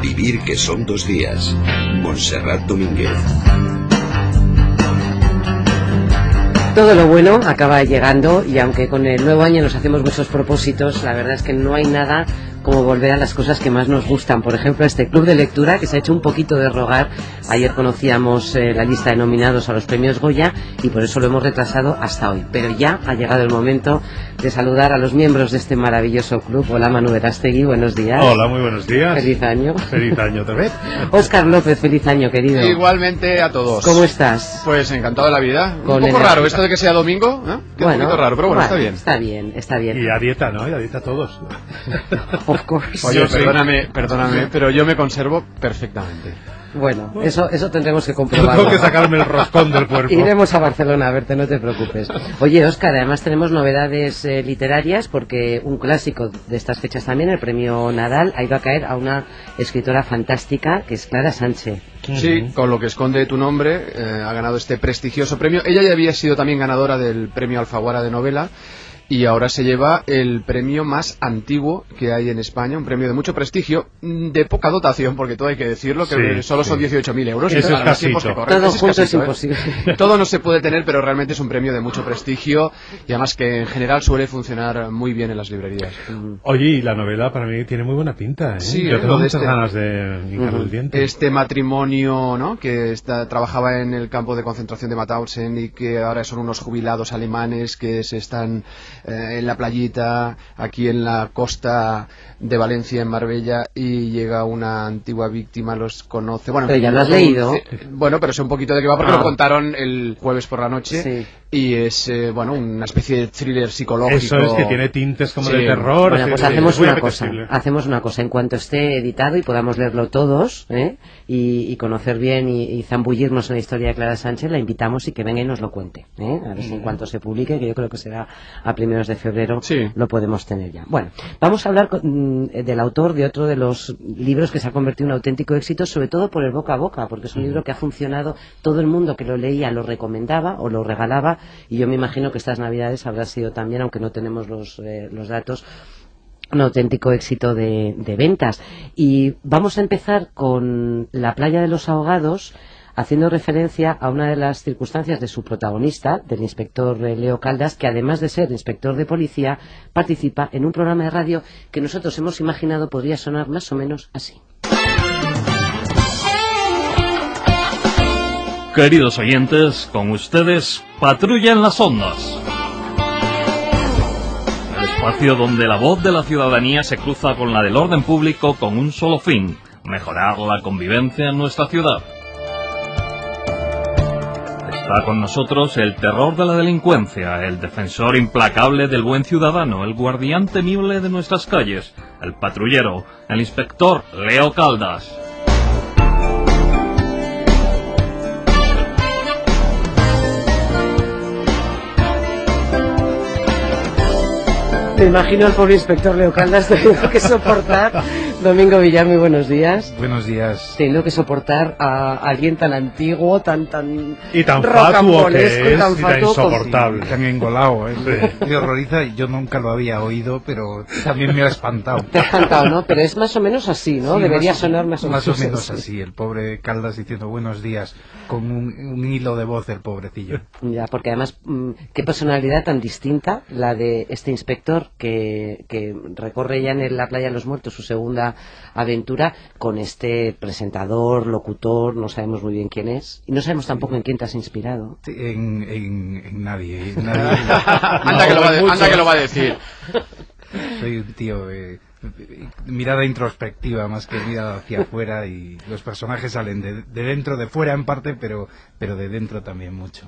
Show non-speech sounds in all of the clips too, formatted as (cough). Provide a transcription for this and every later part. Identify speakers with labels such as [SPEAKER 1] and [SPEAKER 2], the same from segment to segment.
[SPEAKER 1] vivir que son dos días. Montserrat Domínguez.
[SPEAKER 2] Todo lo bueno acaba llegando y aunque con el nuevo año nos hacemos muchos propósitos, la verdad es que no hay nada como volver a las cosas que más nos gustan. Por ejemplo, este club de lectura que se ha hecho un poquito de rogar. Ayer conocíamos eh, la lista de nominados a los premios Goya y por eso lo hemos retrasado hasta hoy. Pero ya ha llegado el momento de saludar a los miembros de este maravilloso club. Hola Manu Verástegui, buenos días.
[SPEAKER 3] Hola, muy buenos días.
[SPEAKER 2] Feliz año.
[SPEAKER 3] Feliz año otra vez. (laughs)
[SPEAKER 2] Óscar López, feliz año, querido.
[SPEAKER 4] Igualmente a todos.
[SPEAKER 2] ¿Cómo estás?
[SPEAKER 4] Pues encantado de la vida.
[SPEAKER 2] Con
[SPEAKER 4] un poco
[SPEAKER 2] el-
[SPEAKER 4] raro esto de que sea domingo, ¿eh? Que es un poquito raro, pero bueno, está bien.
[SPEAKER 2] Está bien, está bien.
[SPEAKER 3] Y a dieta, ¿no? Y a dieta todos.
[SPEAKER 2] Of course.
[SPEAKER 4] Oye,
[SPEAKER 3] sí.
[SPEAKER 4] perdóname, perdóname, pero yo me conservo perfectamente.
[SPEAKER 2] Bueno, eso, eso tendremos que
[SPEAKER 3] Tengo
[SPEAKER 2] comprobarlo.
[SPEAKER 3] que sacarme el roscón del cuerpo.
[SPEAKER 2] Iremos a Barcelona a verte, no te preocupes. Oye, Óscar, además tenemos novedades eh, literarias porque un clásico de estas fechas también, el premio Nadal, ha ido a caer a una escritora fantástica que es Clara Sánchez.
[SPEAKER 4] Sí, con lo que esconde tu nombre, eh, ha ganado este prestigioso premio. Ella ya había sido también ganadora del premio Alfaguara de novela y ahora se lleva el premio más antiguo que hay en España, un premio de mucho prestigio, mm, de poca dotación, porque todo hay que decirlo, que
[SPEAKER 3] Sí,
[SPEAKER 4] solo son
[SPEAKER 3] sí.
[SPEAKER 4] 18.000 euros.
[SPEAKER 3] Eso es
[SPEAKER 4] los tiempos
[SPEAKER 3] casito.
[SPEAKER 4] que corren.
[SPEAKER 2] Todo junto es
[SPEAKER 4] ¿eh?
[SPEAKER 2] imposible. (laughs)
[SPEAKER 4] Todo no se puede tener, pero realmente es un premio de mucho prestigio y además que en general suele funcionar muy bien en las librerías.
[SPEAKER 3] Oye, y la novela para mí tiene muy buena pinta, ¿eh?
[SPEAKER 4] Sí,
[SPEAKER 3] Yo
[SPEAKER 4] ¿eh?
[SPEAKER 3] tengo muchas
[SPEAKER 4] este-
[SPEAKER 3] ganas de hincar el diente.
[SPEAKER 4] Este matrimonio, ¿no? Que está, trabajaba en el campo de concentración de Mauthausen y que ahora son unos jubilados alemanes que se están eh, en la playita, aquí en la costa de Valencia, en Marbella, y llega una antigua víctima, los conoce. Bueno,
[SPEAKER 2] Pero ya lo has leído.
[SPEAKER 4] Bueno, pero sé un poquito de qué va porque
[SPEAKER 2] Ah.
[SPEAKER 4] lo contaron el jueves por la noche.
[SPEAKER 2] Sí.
[SPEAKER 4] Y es, eh, bueno, una especie de thriller psicológico.
[SPEAKER 3] Eso es que tiene tintes como
[SPEAKER 4] Sí.
[SPEAKER 3] de terror.
[SPEAKER 2] Bueno, pues hacemos una cosa, hacemos una cosa, en cuanto esté editado y podamos leerlo todos, ¿eh? y, y conocer bien y, y zambullirnos en la historia de Clara Sánchez, la invitamos y que venga y nos lo cuente, ¿eh? a ver si en cuanto se publique, que yo creo que será a primeros de febrero,
[SPEAKER 4] Sí.
[SPEAKER 2] lo podemos tener ya. Bueno, vamos a hablar con- mm, del autor de otro de los libros que se ha convertido en un auténtico éxito, sobre todo por el boca a boca, porque es un libro que ha funcionado, todo el mundo que lo leía lo recomendaba o lo regalaba, y yo me imagino que estas navidades habrá sido también, aunque no tenemos los, eh, los datos, un auténtico éxito de, de ventas. Y vamos a empezar con La playa de los ahogados, haciendo referencia a una de las circunstancias de su protagonista, del inspector eh, Leo Caldas, que además de ser inspector de policía, participa en un programa de radio que nosotros hemos imaginado podría sonar más o menos así.
[SPEAKER 5] Queridos oyentes, con ustedes Patrulla en las Ondas. El espacio donde la voz de la ciudadanía se cruza con la del orden público con un solo fin, mejorar la convivencia en nuestra ciudad. Está con nosotros el terror de la delincuencia, el defensor implacable del buen ciudadano, el guardián temible de nuestras calles, el patrullero, el inspector Leo Caldas.
[SPEAKER 2] Me imagino al pobre inspector Leo Caldas (laughs) teniendo que soportar, Domingo Villar, muy buenos días,
[SPEAKER 6] Buenos días.
[SPEAKER 2] teniendo que soportar a alguien tan antiguo, tan tan
[SPEAKER 3] Y tan fatuo que
[SPEAKER 2] y tan
[SPEAKER 3] es y tan
[SPEAKER 2] fatuo como-
[SPEAKER 3] insoportable.
[SPEAKER 6] Tan engolado, ¿eh?
[SPEAKER 3] Sí.
[SPEAKER 6] Me horroriza, yo nunca lo había oído, pero también me ha espantado.
[SPEAKER 2] Te has cantado, ¿no? Pero es más o menos así, ¿no?
[SPEAKER 6] Sí,
[SPEAKER 2] Debería
[SPEAKER 6] más
[SPEAKER 2] sonar más o menos,
[SPEAKER 6] Más o menos así, el pobre Caldas diciendo buenos días, con un, un hilo de voz del pobrecillo.
[SPEAKER 2] Ya, porque además, mm, qué personalidad tan distinta la de este inspector que, que recorre ya en la playa de los muertos su segunda aventura con este presentador, locutor, no sabemos muy bien quién es y no sabemos tampoco en quién te has inspirado.
[SPEAKER 6] En, en, en nadie. en nadie. (laughs)
[SPEAKER 4] anda, que lo va anda que lo va a decir. (laughs)
[SPEAKER 6] Soy un tío de mirada introspectiva más que mirada hacia afuera y los personajes salen de, de dentro, de fuera en parte, pero, pero de dentro también mucho.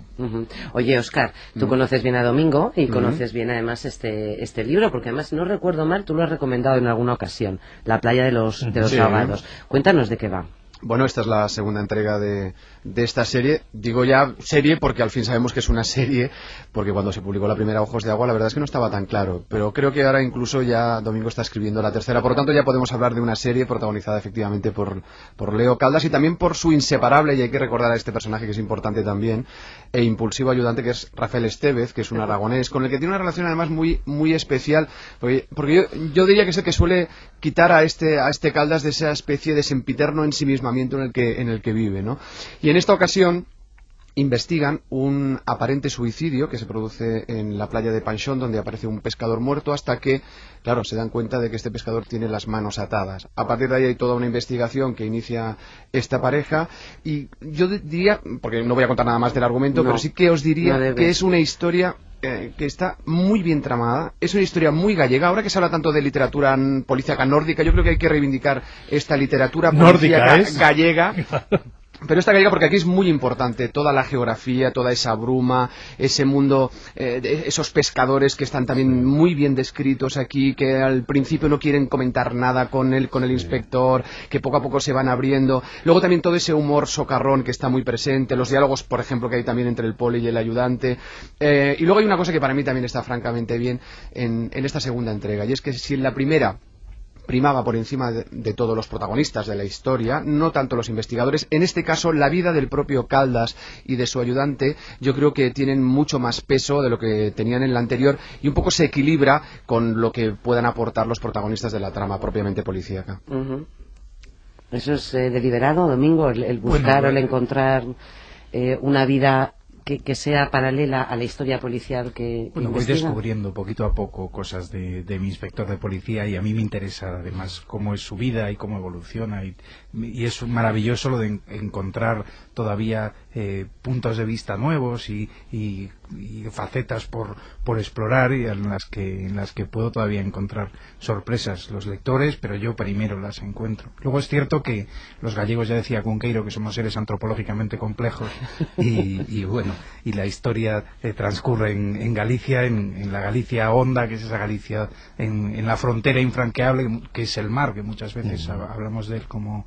[SPEAKER 2] Oye, Oscar, tú conoces bien a Domingo y conoces bien además este, este libro, porque además, no recuerdo mal, tú lo has recomendado en alguna ocasión, La playa de los, de los
[SPEAKER 4] Sí.
[SPEAKER 2] ahogados. Cuéntanos de qué va.
[SPEAKER 4] Bueno, esta es la segunda entrega de, esta serie. Digo ya serie porque al fin sabemos que es una serie, porque cuando se publicó la primera Ojos de Agua la verdad es que no estaba tan claro. Pero creo que ahora incluso ya Domingo está escribiendo la tercera. Por lo tanto ya podemos hablar de una serie protagonizada efectivamente por, por Leo Caldas y también por su inseparable, y hay que recordar a este personaje que es importante también, e impulsivo ayudante que es Rafael Estevez, que es un aragonés, con el que tiene una relación además muy, muy especial, porque, porque yo, yo, diría que es el que suele quitar a este, a este Caldas de esa especie de sempiterno en el que, en el que vive. ¿no? Y en esta ocasión investigan un aparente suicidio que se produce en la playa de Panchón, donde aparece un pescador muerto, hasta que, claro, se dan cuenta de que este pescador tiene las manos atadas. A partir de ahí hay toda una investigación que inicia esta pareja, y yo diría, porque no voy a contar nada más del argumento,
[SPEAKER 2] No,
[SPEAKER 4] pero sí que os diría
[SPEAKER 2] no
[SPEAKER 4] que es una historia eh, que está muy bien tramada, es una historia muy gallega. Ahora que se habla tanto de literatura policíaca nórdica, yo creo que hay que reivindicar esta literatura
[SPEAKER 3] Nórdica
[SPEAKER 4] policíaca
[SPEAKER 3] es.
[SPEAKER 4] gallega. (laughs) Pero esta gallega porque aquí es muy importante toda la geografía, toda esa bruma, ese mundo, eh, de esos pescadores que están también muy bien descritos aquí, que al principio no quieren comentar nada con el, con el inspector, que poco a poco se van abriendo. Luego también todo ese humor socarrón que está muy presente, los diálogos, por ejemplo, que hay también entre el poli y el ayudante. Eh, y luego hay una cosa que para mí también está francamente bien en, en esta segunda entrega, y es que si en la primera primaba por encima de, de, todos los protagonistas de la historia, no tanto los investigadores. En este caso, la vida del propio Caldas y de su ayudante, yo creo que tienen mucho más peso de lo que tenían en la anterior y un poco se equilibra con lo que puedan aportar los protagonistas de la trama propiamente policíaca.
[SPEAKER 2] Uh -huh. Eso es eh, deliberado, Domingo, el, el buscar
[SPEAKER 6] Bueno,
[SPEAKER 2] o el encontrar eh, una vida que, que sea paralela a la historia policial que, que
[SPEAKER 6] Bueno, voy descubriendo poquito a poco cosas de, de mi inspector de policía y a mí me interesa además cómo es su vida y cómo evoluciona y, y es maravilloso lo de en- encontrar todavía eh, puntos de vista nuevos y, y- y facetas por, por explorar y en las que en las que puedo todavía encontrar sorpresas los lectores, pero yo primero las encuentro. Luego es cierto que los gallegos ya decía Cunqueiro que somos seres antropológicamente complejos y, y bueno, y la historia eh, transcurre en, en Galicia, en, en la Galicia honda, que es esa Galicia en, en la frontera infranqueable, que es el mar, que muchas veces hab- hablamos de él como,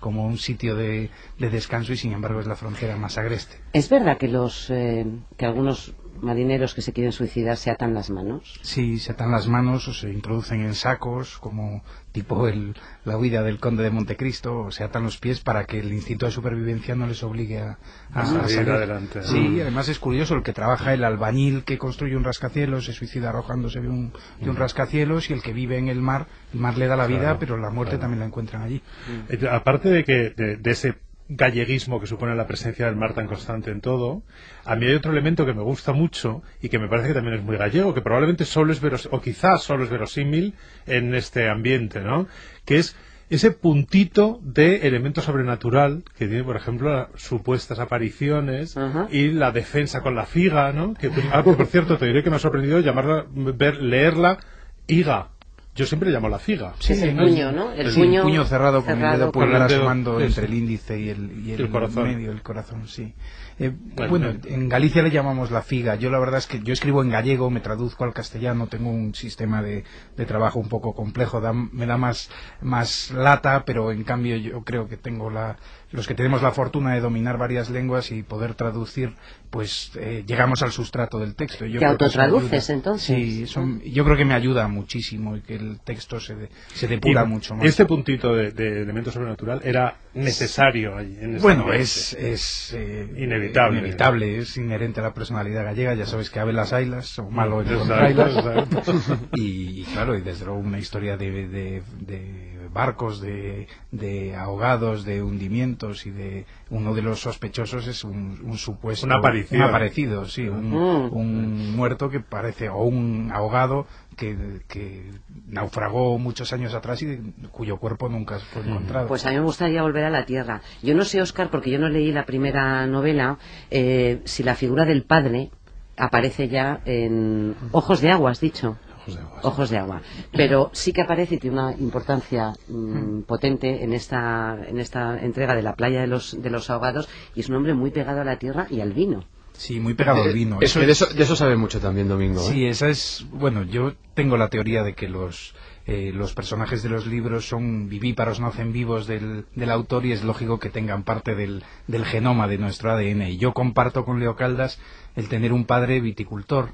[SPEAKER 6] como un sitio de, de descanso y sin embargo es la frontera más agreste.
[SPEAKER 2] Es verdad que los eh, que algunos marineros que se quieren suicidar se atan las manos.
[SPEAKER 6] Sí, se atan las manos o se introducen en sacos, como tipo el, la huida del conde de Montecristo, o se atan los pies para que el instinto de supervivencia no les obligue a, a-
[SPEAKER 3] salir adelante.
[SPEAKER 6] Sí, además es curioso, el que trabaja, el albañil que construye un rascacielos, se suicida arrojándose de un, de un rascacielos, y el que vive en el mar, el mar le da la vida,
[SPEAKER 3] Claro,
[SPEAKER 6] pero la muerte
[SPEAKER 3] claro.
[SPEAKER 6] también la encuentran allí.
[SPEAKER 3] Eh, Aparte de que de, de ese galleguismo que supone la presencia del mar tan constante en todo, a mí hay otro elemento que me gusta mucho y que me parece que también es muy gallego, que probablemente solo es veros o quizás solo es verosímil en este ambiente, ¿no? Que es ese puntito de elemento sobrenatural que tiene, por ejemplo, las supuestas apariciones y la defensa con la figa, ¿no? Que, ah, que, por cierto, te diré que me ha sorprendido llamarla, ver, leerla higa. Yo siempre llamo la figa.
[SPEAKER 2] Sí, el
[SPEAKER 6] no,
[SPEAKER 2] puño, ¿no? El
[SPEAKER 6] Sí,
[SPEAKER 2] puño,
[SPEAKER 6] puño cerrado con el dedo pulgar
[SPEAKER 3] el
[SPEAKER 6] asomando entre el índice y el, y el,
[SPEAKER 3] El corazón.
[SPEAKER 6] medio del corazón, sí. Eh,
[SPEAKER 3] Bueno,
[SPEAKER 6] en Galicia le llamamos la figa. Yo la verdad es que yo escribo en gallego, me traduzco al castellano, tengo un sistema de, de trabajo un poco complejo, da- me da más, más lata, pero en cambio yo creo que tengo la, los que tenemos la fortuna de dominar varias lenguas y poder traducir, pues eh, llegamos al sustrato del texto. Yo
[SPEAKER 2] ¿Te
[SPEAKER 6] creo que eso
[SPEAKER 2] autotraduces, entonces?
[SPEAKER 6] Sí, yo creo que me ayuda muchísimo y que el texto se, de- se depura
[SPEAKER 3] Y
[SPEAKER 6] mucho más.
[SPEAKER 3] Este puntito de, de elemento sobrenatural era necesario ahí. En
[SPEAKER 6] Bueno,
[SPEAKER 3] ambiente.
[SPEAKER 6] es, es eh,
[SPEAKER 3] Inevitable.
[SPEAKER 6] Inevitable, es inherente a la personalidad gallega. Ya sabes que Abel las Ailas, o malo en
[SPEAKER 3] Exacto,
[SPEAKER 6] Ailas. Y, y claro, y desde luego una historia de, de- de barcos, de, de ahogados, de hundimientos y de uno de los sospechosos es un, un supuesto
[SPEAKER 3] Una aparición.
[SPEAKER 6] un aparecido, sí, un, un muerto que parece o un ahogado que, que naufragó muchos años atrás y de- cuyo cuerpo nunca fue encontrado.
[SPEAKER 2] Pues a mí me gustaría volver a la Tierra. Yo no sé, Oscar, porque yo no leí la primera novela, eh, si la figura del padre aparece ya en Ojos de Agua, has dicho.
[SPEAKER 3] Ojos de agua.
[SPEAKER 2] Ojos de agua. Pero sí que aparece y tiene una importancia mm, potente en esta, en esta entrega de la playa de los, de los ahogados y es un hombre muy pegado a la tierra y al vino.
[SPEAKER 6] Sí, muy pegado al vino.
[SPEAKER 4] Eh, eso, de, eso, de eso sabe mucho también Domingo.
[SPEAKER 6] Sí,
[SPEAKER 4] ¿eh?
[SPEAKER 6] esa es, bueno, yo tengo la teoría de que los eh, los personajes de los libros son vivíparos, nacen vivos del, del autor y es lógico que tengan parte del, del genoma de nuestro ADN. Y yo comparto con Leo Caldas el tener un padre viticultor.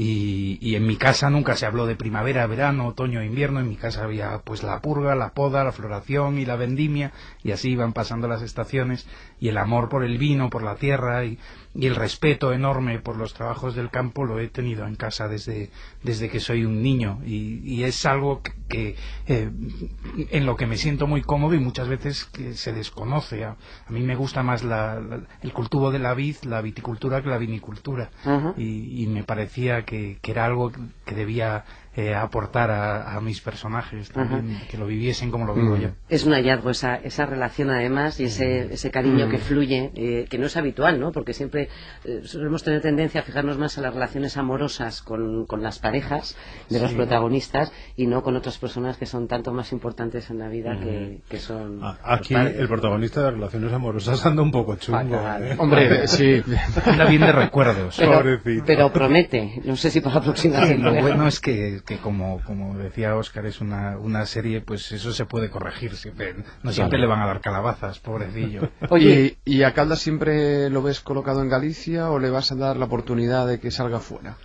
[SPEAKER 6] Y, y, en mi casa nunca se habló de primavera, verano, otoño, invierno. En mi casa había pues la purga, la poda, la floración y la vendimia. Y así iban pasando las estaciones. Y el amor por el vino, por la tierra y, y el respeto enorme por los trabajos del campo lo he tenido en casa desde, desde que soy un niño y, y es algo que, que eh, en lo que me siento muy cómodo y muchas veces que se desconoce. A, a mí me gusta más la, la, el cultivo de la vid, la viticultura que la vinicultura uh -huh. y, y, me parecía que, que, era algo que debía eh, aportar a, a, mis personajes también, que lo viviesen como lo vivo mm. yo.
[SPEAKER 2] Es un hallazgo esa, esa relación además y ese, ese cariño mm. que fluye, eh, que no es habitual, ¿no? Porque siempre eh, solemos tener tendencia a fijarnos más en las relaciones amorosas con, con las parejas de sí. los protagonistas y no con otras personas que son tanto más importantes en la vida mm. que, que, son.
[SPEAKER 3] Ah, aquí el protagonista de relaciones amorosas anda un poco chungo. ¿eh?
[SPEAKER 4] Hombre, sí.
[SPEAKER 6] anda bien de recuerdos.
[SPEAKER 2] Pero, pero, promete, no sé si para la próxima
[SPEAKER 6] sí, Lo bueno es que, que como, como decía Oscar, es una, una serie, pues eso se puede corregir. Siempre, no siempre claro. le van a dar calabazas, pobrecillo. (laughs)
[SPEAKER 4] Oye, ¿y a Caldas siempre lo ves colocado en Galicia o le vas a dar la oportunidad de que salga fuera?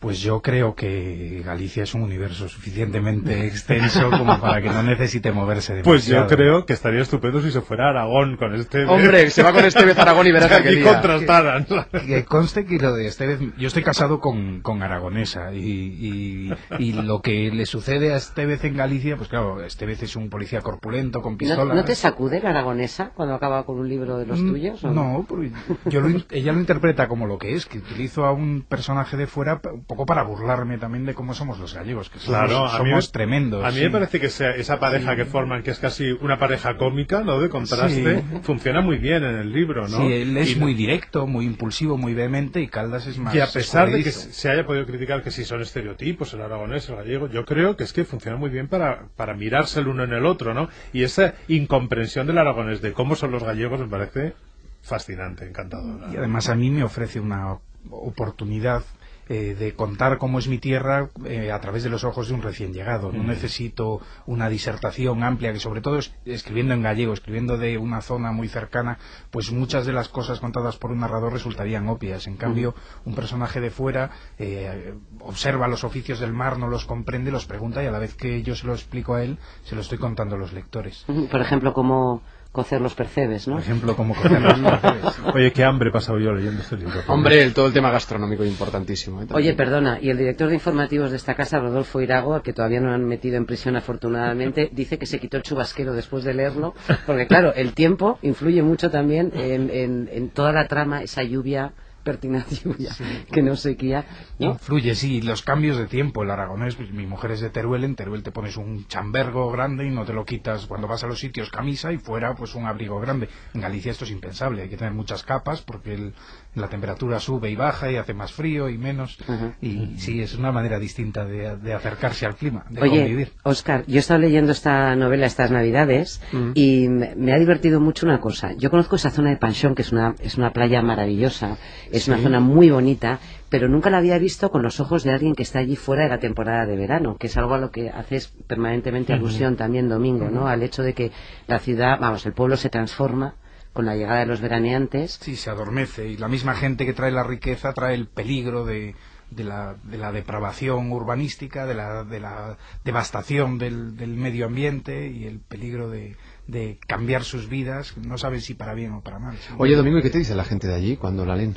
[SPEAKER 6] Pues yo creo que Galicia es un universo suficientetemente extenso como para que no necesite moverse demasiado.
[SPEAKER 3] Pues yo creo que estaría estupendo si se fuera a Aragón con este.
[SPEAKER 4] Hombre, se va con este vez a Aragón y verás (laughs) que
[SPEAKER 3] y contrastaran.
[SPEAKER 6] Que, que, conste que lo de Estevez, yo estoy casado con, con aragonesa y, y, y, lo que le sucede a Estevez en Galicia, pues claro, Estevez es un policía corpulento con pistolas.
[SPEAKER 2] ¿No, ¿no te sacude la aragonesa cuando acaba con un libro de los
[SPEAKER 6] Mm,
[SPEAKER 2] tuyos? ¿o
[SPEAKER 6] no, porque yo lo, ella lo interpreta como lo que es, que utilizo a un personaje de fuera poco para burlarme también de cómo somos los gallegos, que somos,
[SPEAKER 3] claro,
[SPEAKER 6] somos
[SPEAKER 3] me,
[SPEAKER 6] tremendos.
[SPEAKER 3] A mí
[SPEAKER 6] sí.
[SPEAKER 3] me parece que esa, esa pareja sí. que forman, que es casi una pareja cómica, ¿no? De contraste, sí. funciona muy bien en el libro, ¿no?
[SPEAKER 6] Sí, él es y, muy directo, muy impulsivo, muy vehemente y Caldas es más.
[SPEAKER 3] Y a pesar de que se haya podido criticar que si son estereotipos, el aragonés, el gallego, yo creo que es que funciona muy bien para, para mirarse el uno en el otro, ¿no? Y esa incomprensión del aragonés de cómo son los gallegos me parece fascinante, encantador.
[SPEAKER 6] Y además a mí me ofrece una oportunidad eh, de contar cómo es mi tierra eh, a través de los ojos de un recién llegado. No mm. necesito una disertación amplia, que sobre todo es, escribiendo en gallego, escribiendo de una zona muy cercana, pues muchas de las cosas contadas por un narrador resultarían obvias. En cambio, mm. un personaje de fuera eh, observa los oficios del mar, no los comprende, los pregunta y a la vez que yo se lo explico a él, se lo estoy contando a los lectores.
[SPEAKER 2] Por ejemplo, como cocer los percebes, ¿no?
[SPEAKER 6] Por ejemplo, como cocer los (laughs) percebes.
[SPEAKER 3] Oye, qué hambre he pasado yo leyendo este libro.
[SPEAKER 4] Hombre, el, todo el tema gastronómico es importantísimo. ¿eh?
[SPEAKER 2] Oye, perdona, y el director de informativos de esta casa, Rodolfo Irago, al que todavía no han metido en prisión afortunadamente, (laughs) dice que se quitó el chubasquero después de leerlo, porque claro, el tiempo influye mucho también en, en, en toda la trama, esa lluvia pertinacia sí. que no sequía ¿no?
[SPEAKER 6] influye sí los cambios de tiempo el aragonés pues, mi mujer es de Teruel en Teruel te pones un chambergo grande y no te lo quitas cuando vas a los sitios camisa y fuera pues un abrigo grande en Galicia esto es impensable hay que tener muchas capas porque el, la temperatura sube y baja y hace más frío y menos y sí es una manera distinta de, de acercarse al clima de
[SPEAKER 2] Oye,
[SPEAKER 6] convivir
[SPEAKER 2] Oscar yo he estado leyendo esta novela estas navidades uh -huh. y me, me, ha divertido mucho una cosa yo conozco esa zona de Panchón que es una, es una playa maravillosa es sí. una zona muy bonita pero nunca la había visto con los ojos de alguien que está allí fuera de la temporada de verano, que es algo a lo que haces permanentemente alusión uh -huh. también domingo, ¿no? Al hecho de que la ciudad, vamos, el pueblo se transforma con la llegada de los veraneantes.
[SPEAKER 6] Sí, se adormece y la misma gente que trae la riqueza trae el peligro de, de la, de la depravación urbanística, de la, de la devastación del, del medio ambiente y el peligro de, de cambiar sus vidas, no saben si para bien o para mal.
[SPEAKER 4] Oye, Domingo, ¿y qué te dice la gente de allí cuando la leen?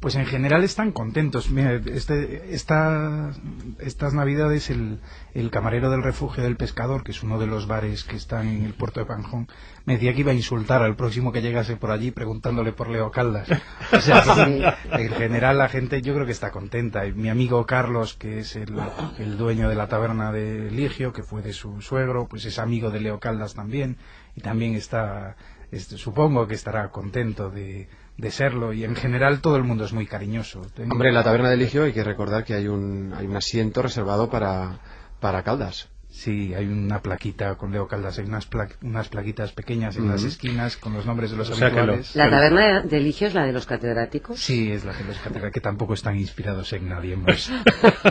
[SPEAKER 6] Pues en general están contentos. Mira, este, esta, estas navidades el, el, camarero del refugio del pescador, que es uno de los bares que están en el puerto de Panjón, me decía que iba a insultar al próximo que llegase por allí preguntándole por Leo Caldas. O sea, en general la gente yo creo que está contenta. Mi amigo Carlos, que es el, el dueño de la taberna de Ligio, que fue de su suegro, pues es amigo de Leo Caldas también. Y también está, este, supongo que estará contento de de serlo y en general todo el mundo es muy cariñoso.
[SPEAKER 4] Hombre, en la taberna de Ligio hay que recordar que hay un, hay un asiento reservado para, para Caldas.
[SPEAKER 6] Sí, hay una plaquita con Leo Caldas, hay unas, pla- unas plaquitas pequeñas en las esquinas con los nombres de los
[SPEAKER 3] O sea lo-.
[SPEAKER 2] ¿La taberna de Eligio es la de los catedráticos?
[SPEAKER 6] Sí, es la de los catedráticos, que tampoco están inspirados en nadie más.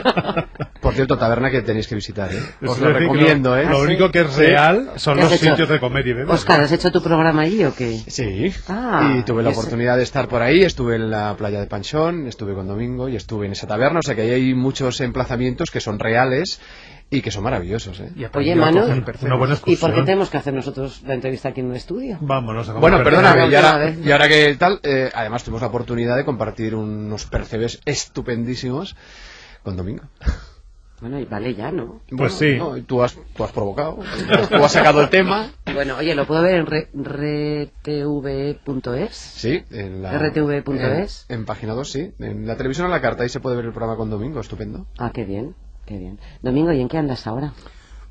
[SPEAKER 6] (laughs)
[SPEAKER 4] Por cierto, taberna que tenéis que visitar, ¿eh?
[SPEAKER 3] Es
[SPEAKER 4] Os lo recomiendo, ¿eh?
[SPEAKER 3] Lo único que es real son
[SPEAKER 2] ¿Qué has
[SPEAKER 3] los
[SPEAKER 2] hecho?
[SPEAKER 3] sitios de comer y beber.
[SPEAKER 2] Oscar, ¿has hecho tu programa allí o qué?
[SPEAKER 4] Sí,
[SPEAKER 2] Ah,
[SPEAKER 4] y tuve la oportunidad de estar por ahí, estuve en la playa de Panchón, estuve con Domingo y estuve en esa taberna, o sea que ahí hay muchos emplazamientos que son reales y que son maravillosos, ¿eh?
[SPEAKER 6] Y
[SPEAKER 2] Oye, Manu, ¿Y por qué tenemos que hacer nosotros la entrevista aquí en un estudio?
[SPEAKER 3] Vámonos a
[SPEAKER 4] Bueno, perdóname, y ahora, y ahora que tal, eh, además tuvimos la oportunidad de compartir unos percebes estupendísimos con Domingo.
[SPEAKER 2] Bueno, y vale ya, ¿no?
[SPEAKER 3] Pues sí.
[SPEAKER 4] no, tú has, tú has provocado, tú has sacado el tema.
[SPEAKER 2] Bueno, oye, lo puedo ver en re- rtv.es.
[SPEAKER 4] Sí, en la...
[SPEAKER 2] RTV.es.
[SPEAKER 4] En, en página 2, sí. En la televisión a la carta, ahí se puede ver el programa con Domingo, estupendo.
[SPEAKER 2] Ah, qué bien, qué bien. Domingo, ¿y en qué andas ahora?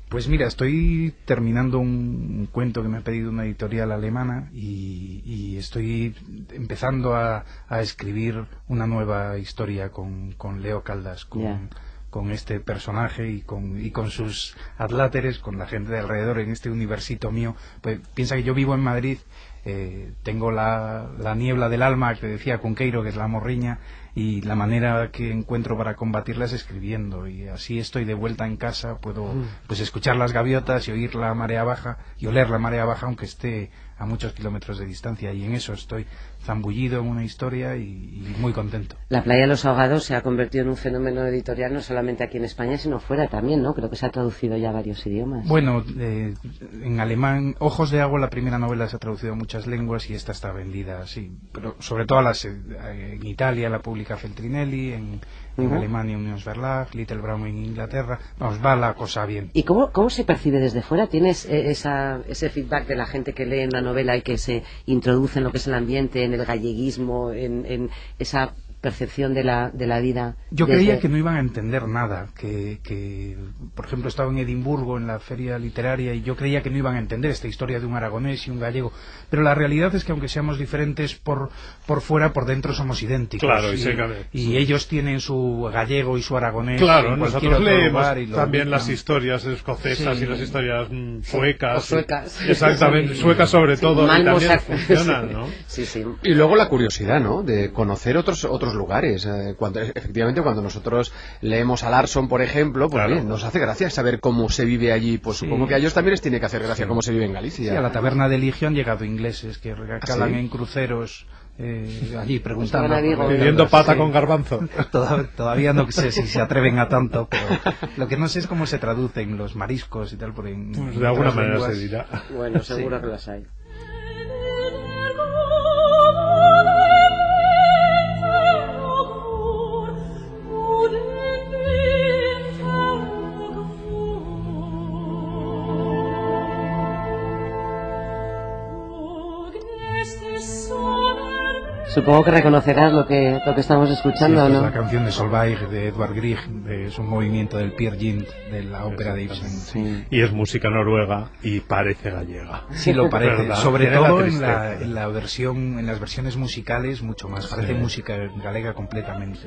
[SPEAKER 6] Pues mira, estoy terminando un cuento que me ha pedido una editorial alemana y, y estoy empezando a, a escribir una nueva historia con, con Leo Caldas, con, con este personaje y con, y con sus adláteres, con la gente de alrededor en este universito mío. Pues piensa que yo vivo en Madrid, eh, tengo la, la niebla del alma que decía Cunqueiro, que es la morriña, y la manera que encuentro para combatirla es escribiendo y así estoy de vuelta en casa puedo pues escuchar las gaviotas y oír la marea baja y oler la marea baja aunque esté a muchos kilómetros de distancia y en eso estoy zambullido en una historia y, y muy contento
[SPEAKER 2] La playa de los ahogados se ha convertido en un fenómeno editorial no solamente aquí en España, sino fuera también, ¿no? Creo que se ha traducido ya a varios idiomas.
[SPEAKER 6] bueno eh, en alemán Ojos de agua la primera novela se ha traducido a muchas lenguas y esta está vendida sí pero sobre todo a las eh, en Italia la publica Feltrinelli en, en
[SPEAKER 2] Ujú.
[SPEAKER 6] Alemania Unions Verlag Little Brown en Inglaterra vamos va la cosa bien
[SPEAKER 2] ¿Y cómo, cómo se percibe desde fuera? ¿Tienes eh, esa, ese feedback de la gente que lee una novela y que se introduce en lo que es el ambiente, en el galleguismo, en, en esa percepción de la, de la vida?
[SPEAKER 6] Yo
[SPEAKER 2] desde-
[SPEAKER 6] creía que no iban a entender nada, que, que, por ejemplo, estaba en Edimburgo en la feria literaria y yo creía que no iban a entender esta historia de un aragonés y un gallego, pero la realidad es que aunque seamos diferentes por, por fuera, por dentro somos idénticos.
[SPEAKER 3] Claro, y
[SPEAKER 6] y,
[SPEAKER 3] se cabe.
[SPEAKER 6] y ellos tienen su gallego y su aragonés.
[SPEAKER 3] Claro,
[SPEAKER 6] en
[SPEAKER 3] nosotros
[SPEAKER 6] otro
[SPEAKER 3] leemos
[SPEAKER 6] lugar y
[SPEAKER 3] también las historias escocesas
[SPEAKER 6] Sí.
[SPEAKER 3] y las historias mm, suecas.
[SPEAKER 2] O suecas. (laughs)
[SPEAKER 3] Exactamente,
[SPEAKER 6] Sí.
[SPEAKER 3] suecas sobre todo. y también funcionan, ¿no?
[SPEAKER 2] Sí, sí.
[SPEAKER 4] Y luego la curiosidad, ¿no? De conocer otros otros lugares. Eh, cuando, efectivamente, cuando nosotros leemos a Larson, por ejemplo, pues
[SPEAKER 3] Claro.
[SPEAKER 4] bien, nos hace gracia saber cómo se vive allí. Pues
[SPEAKER 6] Sí.
[SPEAKER 4] supongo que a ellos también les tiene que hacer gracia cómo se vive en Galicia.
[SPEAKER 6] Sí, a la taberna de Ligio han llegado ingleses que recalan
[SPEAKER 4] ¿Ah, sí?
[SPEAKER 6] en cruceros eh, allí
[SPEAKER 2] Estaban
[SPEAKER 6] preguntando. por
[SPEAKER 3] Pidiendo pata
[SPEAKER 6] sí.
[SPEAKER 3] con garbanzo. (laughs)
[SPEAKER 6] Toda- Todavía no sé si se atreven a tanto, pero lo que no sé es cómo se traducen los mariscos y tal, porque en,
[SPEAKER 3] Pues de alguna manera
[SPEAKER 6] lenguas-
[SPEAKER 3] se dirá.
[SPEAKER 2] Bueno, (laughs) seguro que las hay. Supongo que reconocerás lo que, lo que estamos
[SPEAKER 6] Sí,
[SPEAKER 2] escuchando,
[SPEAKER 6] esta
[SPEAKER 2] ¿o
[SPEAKER 6] es la canción de Solveig de Edvard Grieg, de- es un movimiento del Pierre Gint de la ópera de Ibsen.
[SPEAKER 2] Sí.
[SPEAKER 3] Y es música noruega y parece gallega.
[SPEAKER 6] Sí, lo (laughs) parece,
[SPEAKER 3] ¿Verdad?
[SPEAKER 6] sobre
[SPEAKER 3] Tiene la
[SPEAKER 6] todo en la, en la versión, en las versiones musicales mucho más, parece
[SPEAKER 3] Sí.
[SPEAKER 6] música galega completamente.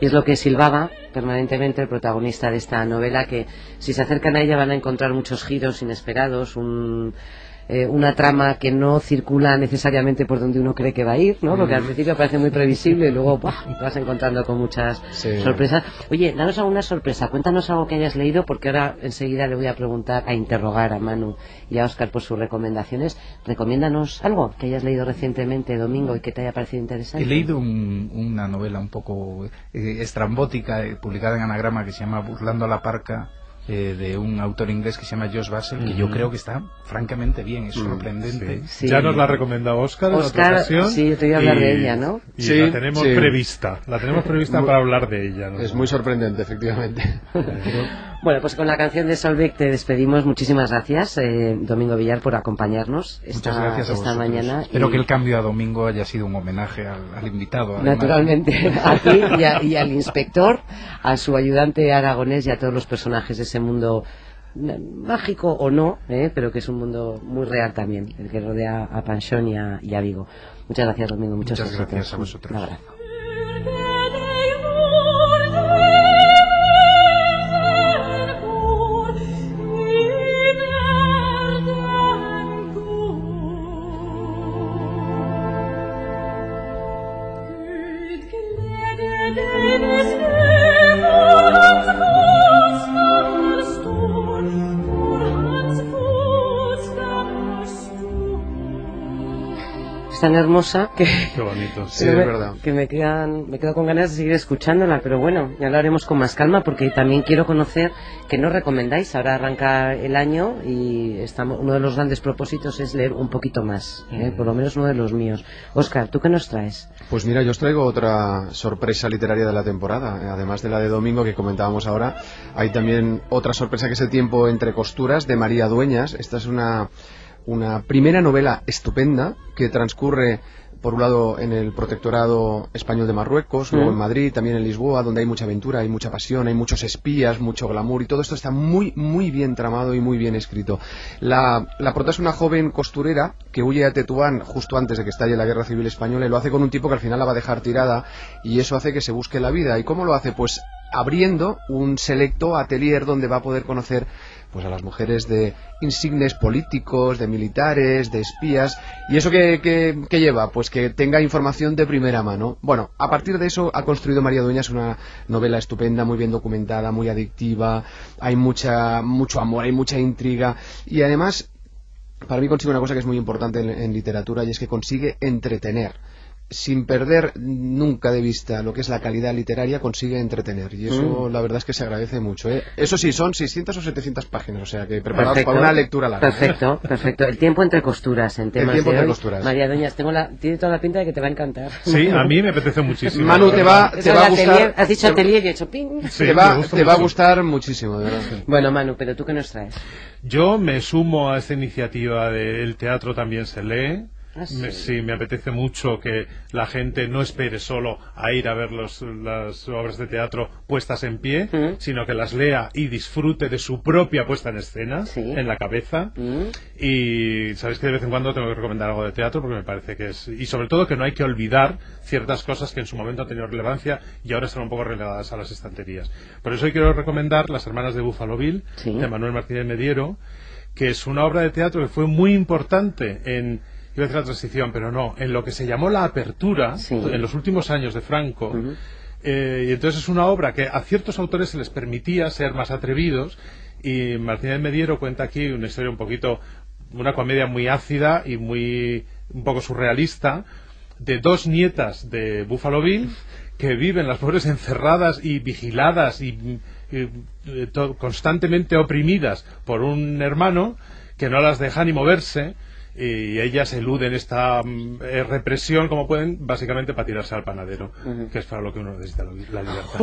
[SPEAKER 2] Y es lo que silbaba permanentemente el protagonista de esta novela, que si se acercan a ella van a encontrar muchos giros inesperados, un, eh, una trama que no circula necesariamente por donde uno cree que va a ir, ¿no? Porque al principio parece muy previsible y luego te vas encontrando con muchas
[SPEAKER 4] Sí.
[SPEAKER 2] sorpresas. Oye, danos alguna sorpresa, cuéntanos algo que hayas leído, porque ahora enseguida le voy a preguntar, a interrogar a Manu y a Oscar por sus recomendaciones. Recomiéndanos algo que hayas leído recientemente, Domingo, y que te haya parecido interesante.
[SPEAKER 6] He leído un- una novela un poco eh, estrambótica, eh, publicada en Anagrama, que se llama Burlando a la Parca, eh, de un autor inglés que se llama Josh Basel, que yo creo que está francamente bien, es sorprendente.
[SPEAKER 2] Sí.
[SPEAKER 3] Ya nos la ha recomendado Oscar en otra
[SPEAKER 2] Oscar,
[SPEAKER 3] ocasión.
[SPEAKER 2] sí, te iba a hablar de ella, ¿no?
[SPEAKER 3] Y
[SPEAKER 4] Sí,
[SPEAKER 3] la tenemos
[SPEAKER 4] sí.
[SPEAKER 3] prevista. La tenemos prevista (laughs) para hablar de ella. ¿no?
[SPEAKER 4] Es muy sorprendente, efectivamente.
[SPEAKER 2] Bueno, pues con la canción de Solveig te despedimos. Muchísimas gracias, eh, Domingo Villar, por acompañarnos esta,
[SPEAKER 6] Muchas gracias
[SPEAKER 2] mañana.
[SPEAKER 6] Espero
[SPEAKER 2] y-
[SPEAKER 6] que el cambio a domingo haya sido un homenaje al, al invitado. además.
[SPEAKER 2] Naturalmente, (laughs) a ti y, a- y al inspector, a su ayudante aragonés y a todos los personajes de ese mundo eh, mágico o no, eh, pero que es un mundo muy real también, el que rodea a Panchón y a, y a Vigo. Muchas gracias, Domingo.
[SPEAKER 6] Muchas
[SPEAKER 2] éxitos.
[SPEAKER 6] gracias a vosotros.
[SPEAKER 2] Un abrazo.
[SPEAKER 7] Deus
[SPEAKER 2] Es tan hermosa que,
[SPEAKER 3] Qué bonito.
[SPEAKER 4] Sí,
[SPEAKER 2] que
[SPEAKER 4] es
[SPEAKER 2] me,
[SPEAKER 4] verdad.
[SPEAKER 2] que me quedan, me quedo con ganas de seguir escuchándola, pero bueno, ya lo haremos con más calma porque también quiero conocer qué nos recomendáis. Ahora arranca el año y estamos, uno de los grandes propósitos es leer un poquito más, ¿eh? por lo menos uno de los míos. Oscar, ¿tú qué nos traes?
[SPEAKER 4] Pues mira, yo os traigo otra sorpresa literaria de la temporada. Además de la de domingo que comentábamos ahora, hay también otra sorpresa que es El tiempo entre costuras de María Dueñas. Esta es una, una primera novela estupenda que transcurre por un lado en el protectorado español de Marruecos, luego
[SPEAKER 2] Mm.
[SPEAKER 4] en Madrid, también en Lisboa, donde hay mucha aventura, hay mucha pasión, hay muchos espías, mucho glamour y todo esto está muy, muy bien tramado y muy bien escrito. La, la prota es una joven costurera que huye a Tetuán justo antes de que estalle la guerra civil española y lo hace con un tipo que al final la va a dejar tirada y eso hace que se busque la vida. ¿Y cómo lo hace? Pues abriendo un selecto atelier donde va a poder conocer pues a las mujeres de insignes políticos, de militares, de espías. ¿Y eso qué, qué- qué lleva? Pues que tenga información de primera mano. Bueno, a partir de eso ha construido María Dueñas una novela estupenda, muy bien documentada, muy adictiva, hay mucha, mucho amor, hay mucha intriga y además para mí consigue una cosa que es muy importante en, en literatura y es que consigue entretener. Sin perder nunca de vista lo que es la calidad literaria, consigue entretener. Y eso la verdad es que se agradece mucho. ¿eh? Eso sí, son 600 o 700 páginas, o sea que preparados para una lectura larga. ¿eh?
[SPEAKER 2] Perfecto, perfecto. El tiempo entre costuras en temas
[SPEAKER 4] tiempo
[SPEAKER 2] de
[SPEAKER 4] entre
[SPEAKER 2] hoy.
[SPEAKER 4] costuras.
[SPEAKER 2] María Doñas, tengo la, tiene toda la pinta de que te va a encantar.
[SPEAKER 3] Sí, a mí me apetece muchísimo.
[SPEAKER 4] Manu, te va, te va a gustar.
[SPEAKER 2] atelier, has dicho
[SPEAKER 4] te-
[SPEAKER 2] atelier y he hecho ping.
[SPEAKER 3] Sí,
[SPEAKER 4] te va, te va a gustar muchísimo, de verdad.
[SPEAKER 2] Bueno, Manu, pero tú qué nos traes?
[SPEAKER 3] Yo me sumo a esta iniciativa del teatro también se lee.
[SPEAKER 2] Ah, sí.
[SPEAKER 3] Me- sí, me apetece mucho que la gente no espere solo a ir a ver los- las obras de teatro puestas en pie,
[SPEAKER 2] Mm.
[SPEAKER 3] sino que las lea y disfrute de su propia puesta en escena,
[SPEAKER 2] Sí.
[SPEAKER 3] en la cabeza.
[SPEAKER 2] ¿Mm?
[SPEAKER 3] Y sabéis que de vez en cuando tengo que recomendar algo de teatro porque me parece que es. Y sobre todo que no hay que olvidar ciertas cosas que en su momento han tenido relevancia y ahora están un poco relegadas a las estanterías. Por eso hoy quiero recomendar Las Hermanas de Buffalo Bill,
[SPEAKER 2] Sí.
[SPEAKER 3] de Manuel Martínez Mediero, que es una obra de teatro que fue muy importante en. Iba a decir la transición, pero no, en lo que se llamó la apertura
[SPEAKER 2] Sí.
[SPEAKER 3] en los últimos años de Franco. Eh, y entonces es una obra que a ciertos autores se les permitía ser más atrevidos y Martínez Mediero cuenta aquí una historia un poquito, una comedia muy ácida y muy un poco surrealista de dos nietas de Buffalo Bill que viven las pobres encerradas y vigiladas y, y, eh, to- constantemente oprimidas por un hermano que no las deja ni moverse y ellas eluden esta mm, eh, represión como pueden básicamente para tirarse al panadero que es para lo que uno necesita la, la libertad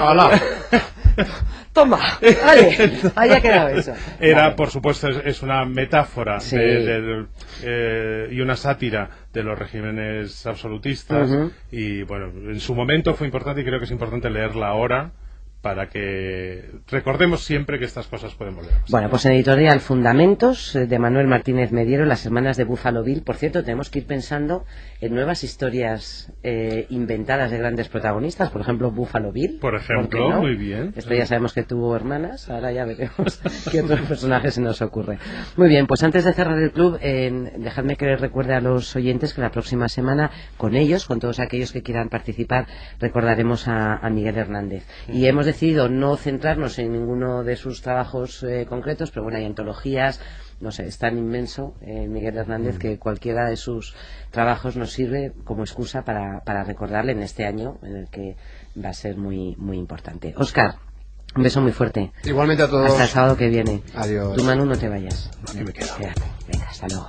[SPEAKER 3] (laughs)
[SPEAKER 4] ¡Hala! (laughs)
[SPEAKER 2] Toma, vale, haya quedado eso.
[SPEAKER 3] era
[SPEAKER 2] Vale.
[SPEAKER 3] por supuesto es, es una metáfora
[SPEAKER 2] Sí.
[SPEAKER 3] de- de- eh, y una sátira de los regímenes absolutistas
[SPEAKER 2] Ujú.
[SPEAKER 3] y bueno en su momento fue importante y creo que es importante leerla ahora para que recordemos siempre que estas cosas pueden volver a pasar.
[SPEAKER 2] Bueno, pues en editorial Fundamentos eh, de Manuel Martínez Mediero, Las Hermanas de Buffalo Bill. Por cierto, tenemos que ir pensando en nuevas historias eh, inventadas de grandes protagonistas, por ejemplo, Buffalo Bill.
[SPEAKER 3] Por
[SPEAKER 2] ¿por
[SPEAKER 3] ejemplo,
[SPEAKER 2] no?
[SPEAKER 3] muy bien.
[SPEAKER 2] Esto ya sabemos que tuvo hermanas, ahora ya veremos (laughs) qué otros personajes se nos ocurre. Muy bien, pues antes de cerrar el club, eh, dejadme que les recuerde a los oyentes que la próxima semana, con ellos, con todos aquellos que quieran participar, recordaremos a, a Miguel Hernández. Y hemos decidido no centrarnos en ninguno de sus trabajos eh, concretos, pero bueno, hay antologías, no sé, es tan inmenso eh, Miguel Hernández que cualquiera de sus trabajos nos sirve como excusa para, para recordarle en este año en el que va a ser muy, muy importante. Oscar, un beso muy fuerte.
[SPEAKER 4] Igualmente a todos.
[SPEAKER 2] Hasta el sábado que viene.
[SPEAKER 4] Adiós.
[SPEAKER 2] Tu Manu, no te vayas.
[SPEAKER 3] Aquí me quedo.
[SPEAKER 2] Quédate. Venga, hasta luego.